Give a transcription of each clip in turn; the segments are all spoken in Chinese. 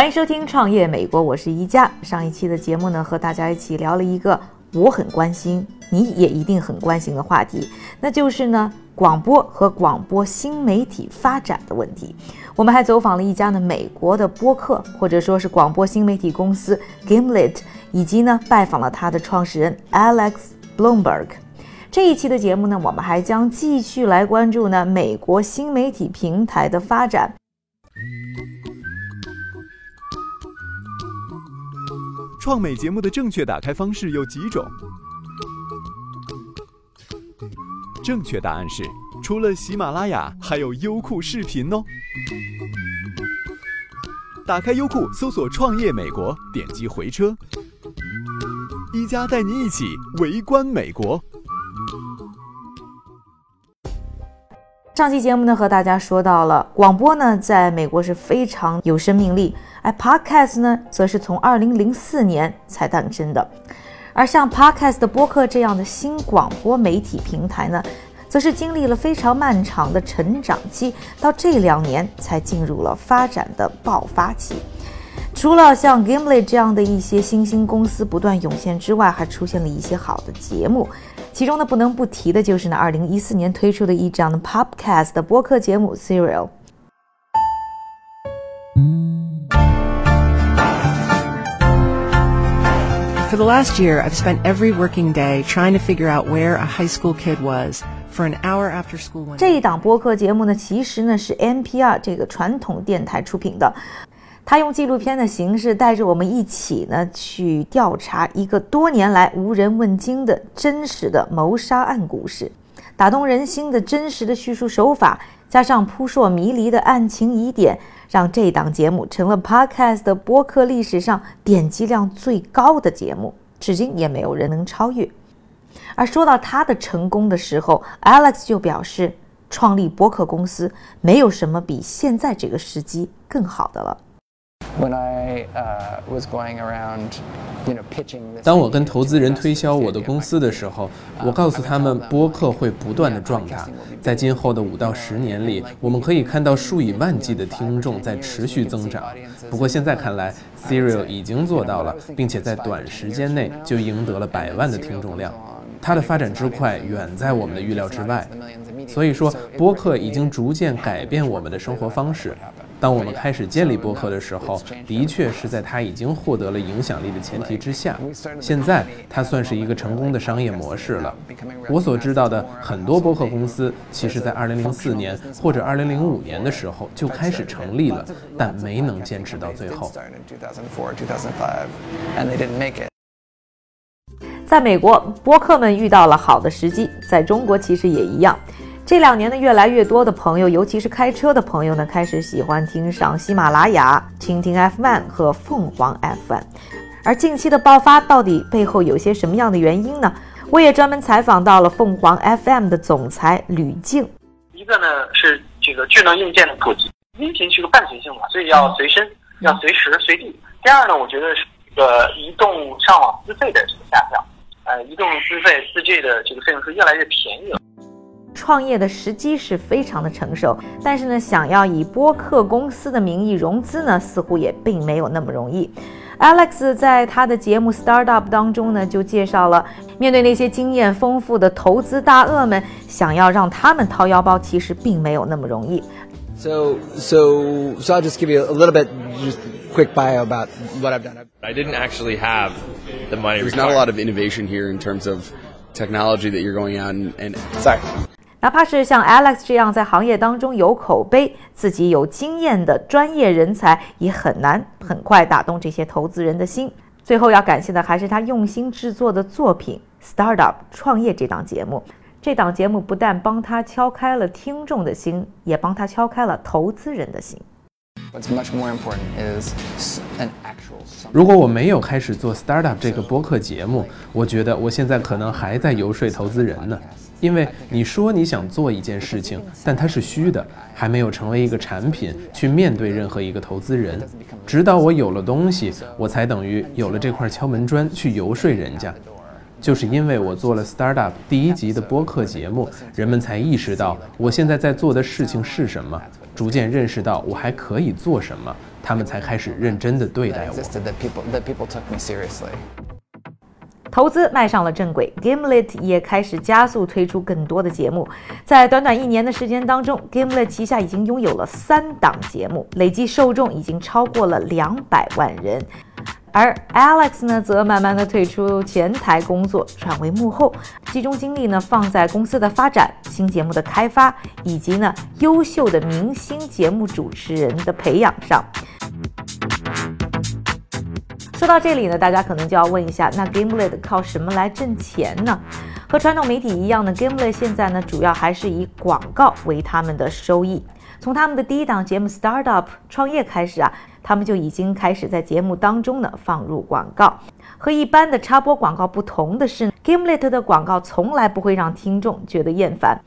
欢迎收听《创业美国》，我是一加。上一期的节目呢，和大家一起聊了一个我很关心，你也一定很关心的话题，那就是呢广播和广播新媒体发展的问题。我们还走访了一家呢美国的播客，或者说是广播新媒体公司 Gimlet，以及呢拜访了他的创始人 Alex Bloomberg。这一期的节目呢，我们还将继续来关注呢美国新媒体平台的发展。创美节目的正确打开方式有几种？正确答案是，除了喜马拉雅，还有优酷视频哦。打开优酷，搜索“创业美国”，点击回车，一加带您一起围观美国。上期节目呢，和大家说到了广播呢，在美国是非常有生命力。而 Podcast 呢，则是从二零零四年才诞生的，而像 Podcast 的播客这样的新广播媒体平台呢，则是经历了非常漫长的成长期，到这两年才进入了发展的爆发期。除了像 Gimlet 这样的一些新兴公司不断涌现之外，还出现了一些好的节目，其中呢不能不提的就是呢二零一四年推出的一张 Podcast 的播客节目 Serial。For the last year, I've spent every working day trying to figure out where a high school kid was for an hour after school. One 这一档播客节目呢，其实呢是 NPR 这个传统电台出品的， 他用纪录片的形式带着我们一起呢去调查一个多年来无人问津的真实的谋杀案故事，打动人心的真实的叙述手法，加上扑朔迷离的案情疑点。让这档节目成了 Podcast 的播客历史上点击量最高的节目，至今也没有人能超越。而说到他的成功的时候，Alex 就表示，创立播客公司没有什么比现在这个时机更好的了。当我跟投资人推销我的公司的时候，我告诉他们播客会不断的壮大，在今后的五到十年里，我们可以看到数以万计的听众在持续增长。不过现在看来，Serial 已经做到了，并且在短时间内就赢得了百万的听众量。它的发展之快远在我们的预料之外。所以说，播客已经逐渐改变我们的生活方式。当我们开始建立播客的时候，的确是在它已经获得了影响力的前提之下。现在它算是一个成功的商业模式了。我所知道的很多播客公司，其实在2004年或者2005年的时候就开始成立了，但没能坚持到最后。在美国，播客们遇到了好的时机，在中国其实也一样。这两年呢，越来越多的朋友，尤其是开车的朋友呢，开始喜欢听上喜马拉雅、蜻蜓 FM 和凤凰 FM。而近期的爆发到底背后有些什么样的原因呢？我也专门采访到了凤凰 FM 的总裁吕静。一个呢是这个智能硬件的普及，音频是个伴随性嘛，所以要随身，要随时随地。第二呢，我觉得是这个移动上网资费的这个下降，呃，移动资费四 G 的这个费用是越来越便宜了。创业的时机是非常的成熟，但是呢，想要以播客公司的名义融资呢，似乎也并没有那么容易。Alex 在他的节目《Startup》当中呢，就介绍了面对那些经验丰富的投资大鳄们，想要让他们掏腰包，其实并没有那么容易。So, so, so I'll just give you a little bit, just quick bio about what I've done. I didn't actually have the money. There's not a lot of innovation here in terms of technology that you're going out and, and sorry. 哪怕是像 Alex 这样在行业当中有口碑、自己有经验的专业人才，也很难很快打动这些投资人的心。最后要感谢的还是他用心制作的作品《Startup 创业》这档节目。这档节目不但帮他敲开了听众的心，也帮他敲开了投资人的心。如果我没有开始做 startup 这个播客节目，我觉得我现在可能还在游说投资人呢。因为你说你想做一件事情，但它是虚的，还没有成为一个产品去面对任何一个投资人。直到我有了东西，我才等于有了这块敲门砖去游说人家。就是因为我做了 startup 第一集的播客节目，人们才意识到我现在在做的事情是什么，逐渐认识到我还可以做什么，他们才开始认真的对待我。投资迈上了正轨，Gimlet 也开始加速推出更多的节目。在短短一年的时间当中，Gimlet 旗下已经拥有了三档节目，累计受众已经超过了两百万人。而 Alex 呢，则慢慢的退出前台工作，转为幕后，集中精力呢放在公司的发展、新节目的开发，以及呢优秀的明星节目主持人的培养上。到这里呢，大家可能就要问一下，那 Gimlet 靠什么来挣钱呢？和传统媒体一样呢，Gimlet 现在呢主要还是以广告为他们的收益。从他们的第一档节目 Startup 创业开始啊，他们就已经开始在节目当中呢放入广告。和一般的插播广告不同的是，Gimlet 的广告从来不会让听众觉得厌烦，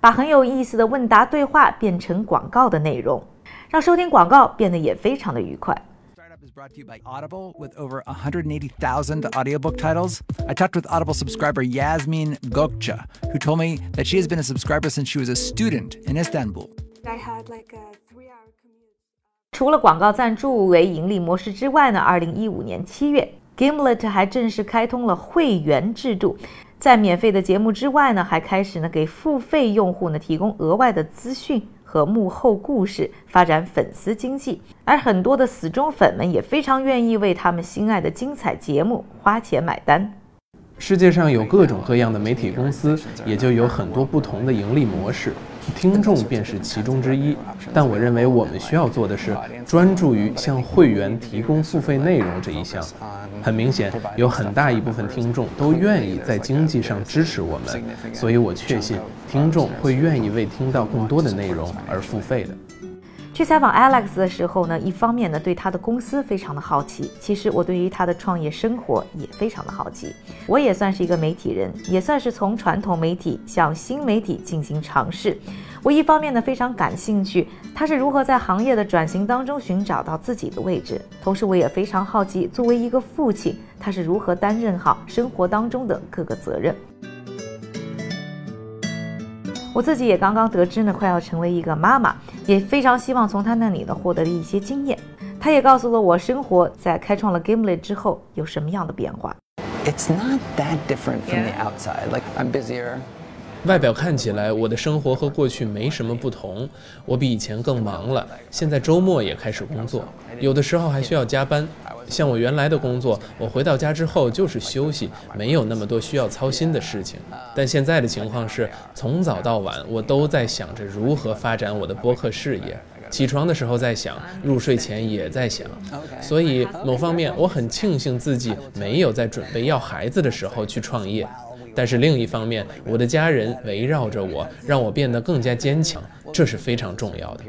把很有意思的问答对话变成广告的内容，让收听广告变得也非常的愉快。brought to you by Audible with over 180,000 audiobook titles. I talked with Audible subscriber Yasmin Gokcha, who told me that she has been a subscriber since she was a student in Istanbul. I had like a three-hour commute. 除了广告赞助为盈利模式之外呢，二零一五年七月，Gimlet 还正式开通了会员制度，在免费的节目之外呢，还开始呢给付费用户呢提供额外的资讯。 和幕后故事，发展粉丝经济，而很多的死忠粉们也非常愿意为他们心爱的精彩节目花钱买单。世界上有各种各样的媒体公司，也就有很多不同的盈利模式，听众便是其中之一。但我认为我们需要做的是专注于向会员提供付费内容这一项。很明显，有很大一部分听众都愿意在经济上支持我们，所以我确信听众会愿意为听到更多的内容而付费的。去采访 Alex 的时候呢，一方面呢对他的公司非常的好奇，其实我对于他的创业生活也非常的好奇。我也算是一个媒体人，也算是从传统媒体向新媒体进行尝试。我一方面呢非常感兴趣他是如何在行业的转型当中寻找到自己的位置，同时我也非常好奇作为一个父亲他是如何担任好生活当中的各个责任。我自己也刚刚得知呢，快要成为一个妈妈，也非常希望从他那里呢获得了一些经验。他也告诉了我，生活在开创了 Gimlet 之后有什么样的变化。It's not that different from the outside. Like I'm busier. 外表看起来，我的生活和过去没什么不同。我比以前更忙了，现在周末也开始工作，有的时候还需要加班。像我原来的工作，我回到家之后就是休息，没有那么多需要操心的事情。但现在的情况是，从早到晚我都在想着如何发展我的播客事业。起床的时候在想，入睡前也在想。所以某方面我很庆幸自己没有在准备要孩子的时候去创业。但是另一方面，我的家人围绕着我，让我变得更加坚强，这是非常重要的。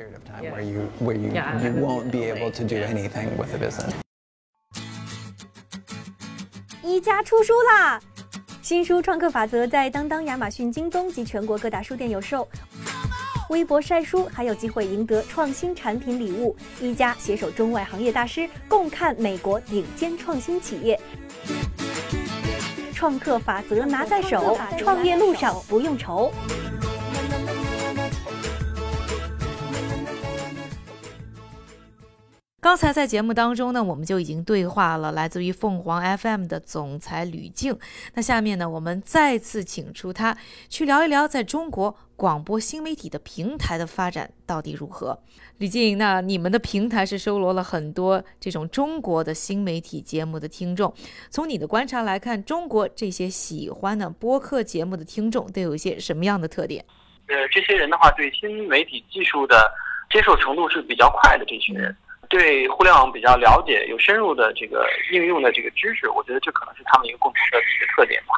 一家出书啦！新书《创客法则》在当当、亚马逊、京东及全国各大书店有售。微博晒书还有机会赢得创新产品礼物。一家携手中外行业大师，共看美国顶尖创新企业。创客法则拿在手，创业路上不用愁。刚才在节目当中呢，我们就已经对话了来自于凤凰 FM 的总裁吕静。那下面呢，我们再次请出他去聊一聊在中国广播新媒体的平台的发展到底如何。吕静，那你们的平台是收罗了很多这种中国的新媒体节目的听众。从你的观察来看，中国这些喜欢的播客节目的听众都有一些什么样的特点？呃，这些人的话，对新媒体技术的接受程度是比较快的。这群人。对互联网比较了解，有深入的这个应用的这个知识，我觉得这可能是他们一个共同的一个特点吧。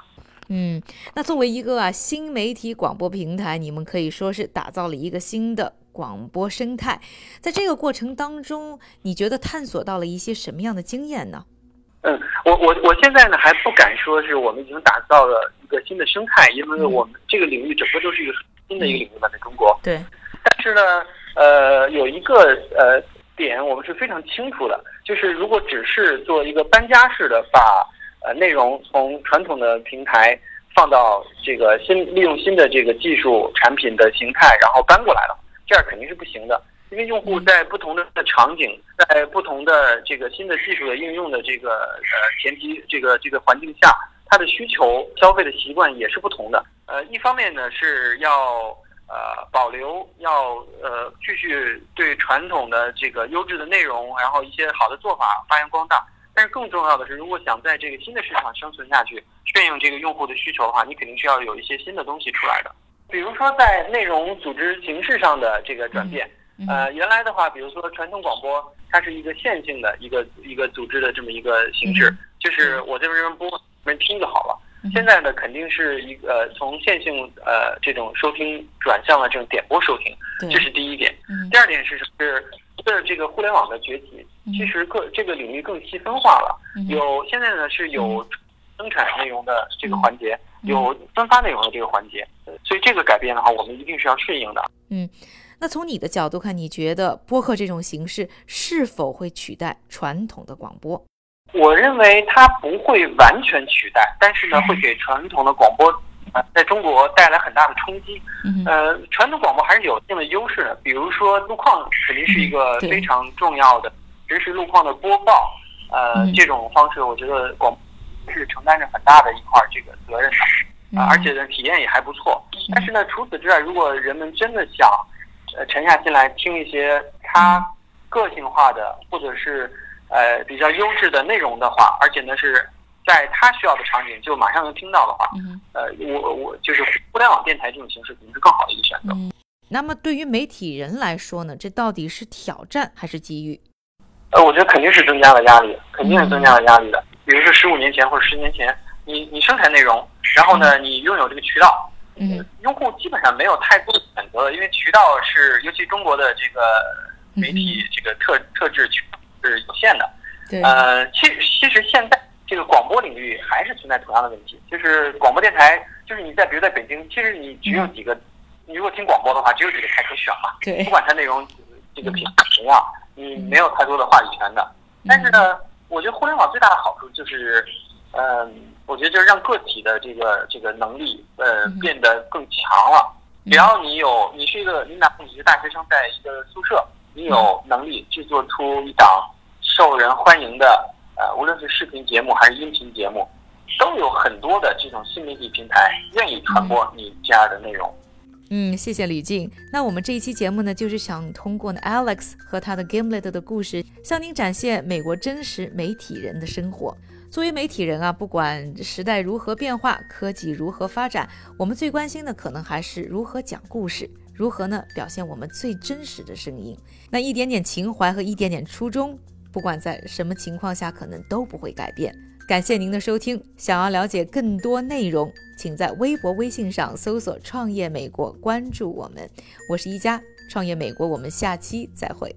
嗯，那作为一个啊新媒体广播平台，你们可以说是打造了一个新的广播生态。在这个过程当中，你觉得探索到了一些什么样的经验呢？嗯，我我我现在呢还不敢说是我们已经打造了一个新的生态，因为我们这个领域整个都是一个新的一个领域吧，在中国。对。但是呢，呃，有一个呃点我们是非常清楚的，就是如果只是做一个搬家式的把。呃，内容从传统的平台放到这个新利用新的这个技术产品的形态，然后搬过来了，这样肯定是不行的。因为用户在不同的场景，在不同的这个新的技术的应用的这个呃前提这个这个环境下，他的需求消费的习惯也是不同的。呃，一方面呢是要呃保留，要呃继续对传统的这个优质的内容，然后一些好的做法发扬光大。但是更重要的是，如果想在这个新的市场生存下去，顺应这个用户的需求的话，你肯定是要有一些新的东西出来的。比如说，在内容组织形式上的这个转变。呃，原来的话，比如说传统广播，它是一个线性的一个一个组织的这么一个形式，就是我这边播，你们听就好了。现在呢，肯定是一个从线性呃这种收听转向了这种点播收听，这是第一点。第二点是是。随着这个互联网的崛起，其实各这个领域更细分化了。有现在呢是有生产内容的这个环节，有分发内容的这个环节，所以这个改变的话，我们一定是要顺应的。嗯，那从你的角度看，你觉得播客这种形式是否会取代传统的广播？我认为它不会完全取代，但是呢，会给传统的广播。啊，在中国带来很大的冲击。呃，传统广播还是有一定的优势的，比如说路况肯定是一个非常重要的实时路况的播报。呃，这种方式我觉得广是承担着很大的一块这个责任的，而且呢体验也还不错。但是呢，除此之外，如果人们真的想呃沉下心来听一些他个性化的或者是呃比较优质的内容的话，而且呢是。在他需要的场景就马上能听到的话，呃，我我就是互联网电台这种形式肯定是更好的一个选择。那么对于媒体人来说呢，这到底是挑战还是机遇？呃，我觉得肯定是增加了压力，肯定是增加了压力的。比如说十五年前或者十年前，你你生产内容，然后呢，你拥有这个渠道，嗯，用户基本上没有太多的选择了，因为渠道是尤其中国的这个媒体这个特特质是有限的。对，呃，其实其实现在。这个广播领域还是存在同样的问题，就是广播电台，就是你在比如在北京，其实你只有几个，你如果听广播的话，只有几个台可选嘛。对。不管它内容这个品什么样，你没有太多的话语权的。但是呢，我觉得互联网最大的好处就是，嗯，我觉得就是让个体的这个这个能力，呃，变得更强了。只要你有，你是一个，你哪怕你是大学生，在一个宿舍，你有能力制作出一档受人欢迎的。呃，无论是视频节目还是音频节目，都有很多的这种新媒体平台愿意传播你这样的内容。嗯，谢谢李静。那我们这一期节目呢，就是想通过呢 Alex 和他的 Gimlet 的故事，向您展现美国真实媒体人的生活。作为媒体人啊，不管时代如何变化，科技如何发展，我们最关心的可能还是如何讲故事，如何呢表现我们最真实的声音。那一点点情怀和一点点初衷。不管在什么情况下，可能都不会改变。感谢您的收听。想要了解更多内容，请在微博、微信上搜索“创业美国”，关注我们。我是一加创业美国，我们下期再会。